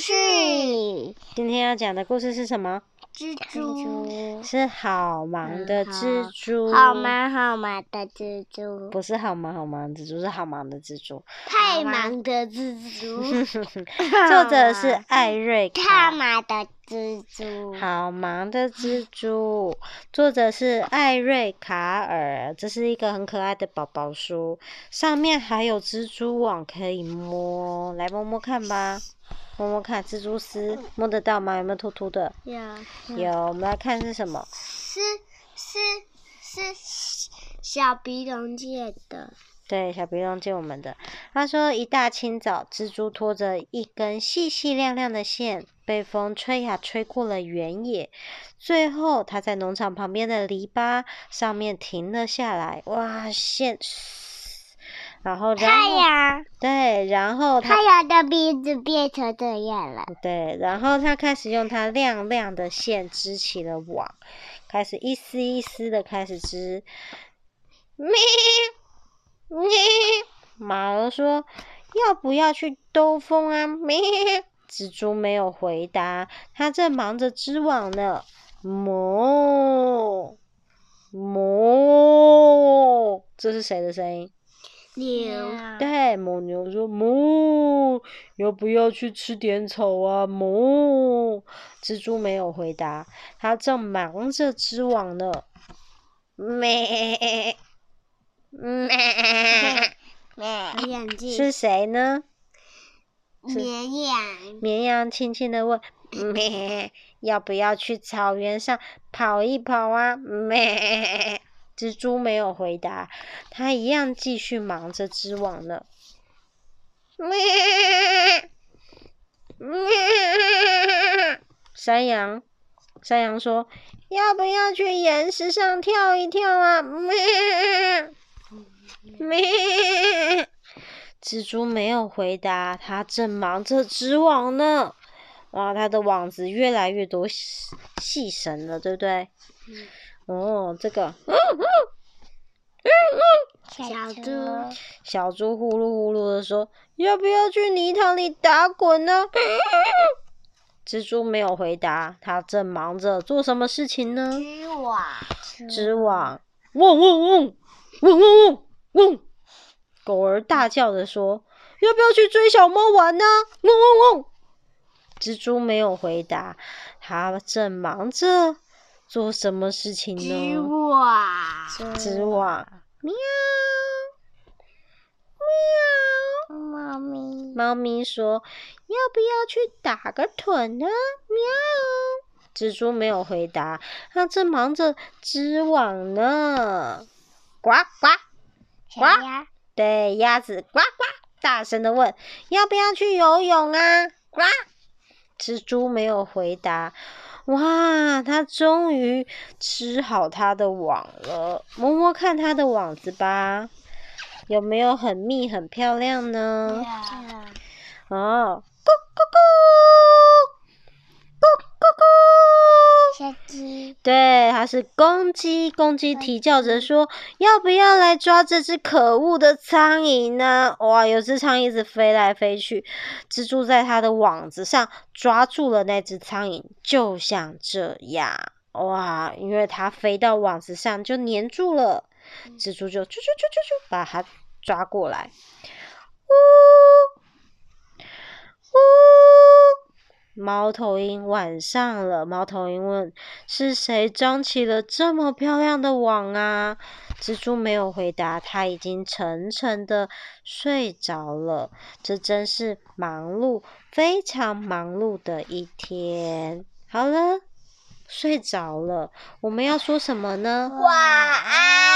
事。今天要讲的故事是什么？蜘蛛。是好忙的蜘蛛，好忙好忙的蜘蛛，不是好忙好忙的蜘蛛，是好忙的蜘蛛，太忙的蜘蛛。作者是艾瑞卡，太忙的蜘蛛，好忙的蜘蛛，作者是艾瑞卡尔，这是一个很可爱的宝宝书，上面还有蜘蛛网可以摸，来摸摸看吧。摸摸看，蜘蛛丝摸得到吗？有没有凸凸的？有。有，我们来看是什么？是是是小鼻龙借的。对，小鼻龙借我们的。他说，一大清早，蜘蛛拖着一根细细亮亮的线，被风吹呀吹过了原野，最后它在农场旁边的篱笆上面停了下来。哇，线！然后，然后太阳对，然后太阳的鼻子变成这样了。对，然后他开始用他亮亮的线织起了网，开始一丝一丝的开始织。咪咪，马儿说：“要不要去兜风啊？”咪，蜘蛛没有回答，他正忙着织网呢。哞哞，这是谁的声音？牛，对，母牛说：“母，要不要去吃点草啊？”母，蜘蛛没有回答，它正忙着织网呢。咩，咩，咩，是谁呢？绵羊。绵羊轻轻的问：“咩，要不要去草原上跑一跑啊？”咩。蜘蛛没有回答，它一样继续忙着织网呢。咩咩山羊，山羊说：“要不要去岩石上跳一跳啊？”咩咩蜘蛛没有回答，它正忙着织网呢。哇，它的网子越来越多细绳了，对不对？哦，这个，嗯嗯嗯嗯，小猪，小猪呼噜呼噜的说：“要不要去泥塘里打滚呢？”蜘蛛没有回答，它正忙着做什么事情呢？织网，织网，嗡嗡嗡，嗡嗡嗡嗡，狗儿大叫着说：“要不要去追小猫玩呢？”嗡嗡嗡，蜘蛛没有回答，它正忙着。做什么事情呢？织网，织网，喵，喵，猫咪，猫咪说：“要不要去打个盹呢？”喵，蜘蛛没有回答，它正忙着织网呢。呱呱，呱，对，鸭子呱呱，大声的问：“要不要去游泳啊？”呱，蜘蛛没有回答。哇，它终于织好它的网了，摸摸看它的网子吧，有没有很密很漂亮呢？Yeah. 哦，小鸡，对，它是公鸡，公鸡啼叫着说：“要不要来抓这只可恶的苍蝇呢？”哇，有只苍蝇一直飞来飞去，蜘蛛在它的网子上抓住了那只苍蝇，就像这样，哇，因为它飞到网子上就粘住了，蜘蛛就啾啾啾啾啾把它抓过来，呜。呜，猫头鹰晚上了。猫头鹰问：“是谁张起了这么漂亮的网啊？”蜘蛛没有回答，它已经沉沉的睡着了。这真是忙碌，非常忙碌的一天。好了，睡着了。我们要说什么呢？晚安。